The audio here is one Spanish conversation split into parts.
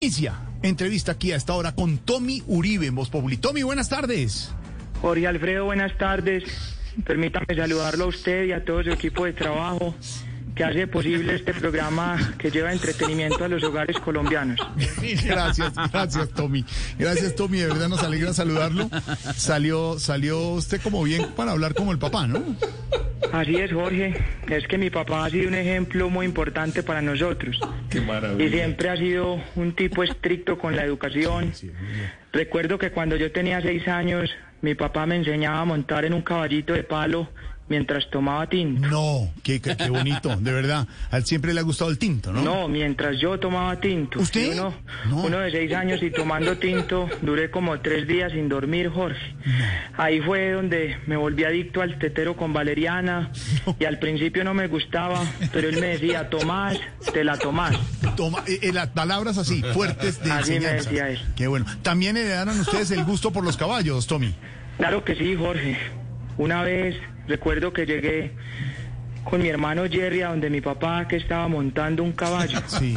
Inicia entrevista aquí a esta hora con Tommy Uribe en Voz Populi. Tommy, buenas tardes. Jorge Alfredo, buenas tardes. Permítame saludarlo a usted y a todo su equipo de trabajo que hace posible este programa que lleva entretenimiento a los hogares colombianos. Gracias, gracias Tommy. Gracias Tommy, de verdad nos alegra saludarlo. Salió, salió usted como bien para hablar como el papá, ¿no? Así es, Jorge. Es que mi papá ha sido un ejemplo muy importante para nosotros. Qué maravilla. Y siempre ha sido un tipo estricto con la educación. Recuerdo que cuando yo tenía seis años, mi papá me enseñaba a montar en un caballito de palo mientras tomaba tinto. No, qué, qué, bonito, de verdad. A él siempre le ha gustado el tinto, ¿no? No, mientras yo tomaba tinto. ¿Usted? Uno, No. uno de seis años y tomando tinto, duré como tres días sin dormir, Jorge. Ahí fue donde me volví adicto al tetero con valeriana y al principio no me gustaba, pero él me decía, Tomás, te la tomás. Toma, eh, eh, las palabras así, fuertes de Así me decía él. Qué bueno. También heredaron ustedes el gusto por los caballos, Tommy. Claro que sí, Jorge. Una vez recuerdo que llegué con mi hermano Jerry a donde mi papá que estaba montando un caballo Sí.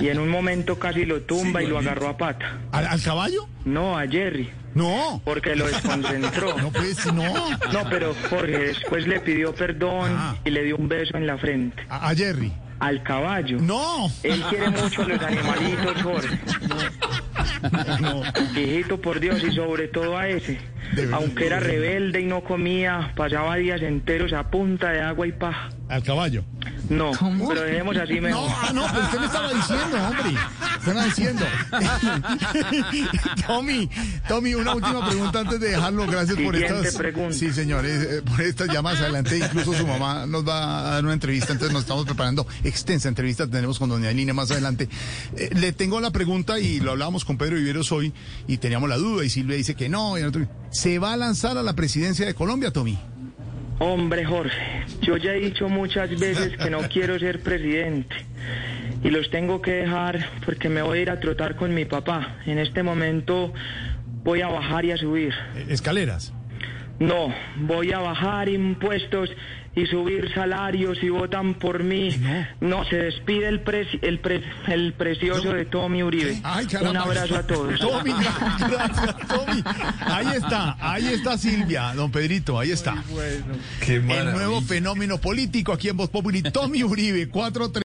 y en un momento casi lo tumba y lo agarró a pata. ¿Al, al caballo? No, a Jerry, No. porque lo desconcentró. No, pues, no. No, pero Jorge después le pidió perdón Ah. y le dio un beso en la frente. A, a Jerry. Al caballo. No. Él quiere mucho a los animalitos, Jorge. No. Hijito, por Dios, y sobre todo a ese. Aunque era rebelde y no comía, pasaba días enteros a punta de agua y paja. Al caballo. No, pero dejemos así mejor. No, ah, no, pero usted me estaba diciendo, hombre. Usted me estaba diciendo. Tommy, Tommy, una última pregunta antes de dejarlo. Gracias por estas. pregunta. Sí, señores, eh, por estas llamadas adelante. Incluso su mamá nos va a dar una entrevista. Entonces nos estamos preparando extensa entrevista. Tenemos con doña Lina más adelante. Eh, le tengo la pregunta y lo hablábamos con Pedro Viveros hoy y teníamos la duda. Y Silvia dice que no. y otro- ¿Se va a lanzar a la presidencia de Colombia, Tommy? Hombre, Jorge, yo ya he dicho muchas veces que no quiero ser presidente. Y los tengo que dejar porque me voy a ir a trotar con mi papá. En este momento voy a bajar y a subir. Escaleras. No, voy a bajar impuestos y subir salarios y votan por mí. No, se despide el, preci- el, pre- el precioso de Tommy Uribe. Ay. Un abrazo a todos. Tommy, gracias, Tommy. Ahí está, ahí está Silvia, don Pedrito, ahí está. Qué El nuevo fenómeno político aquí en Voz Populi, Tommy Uribe, 4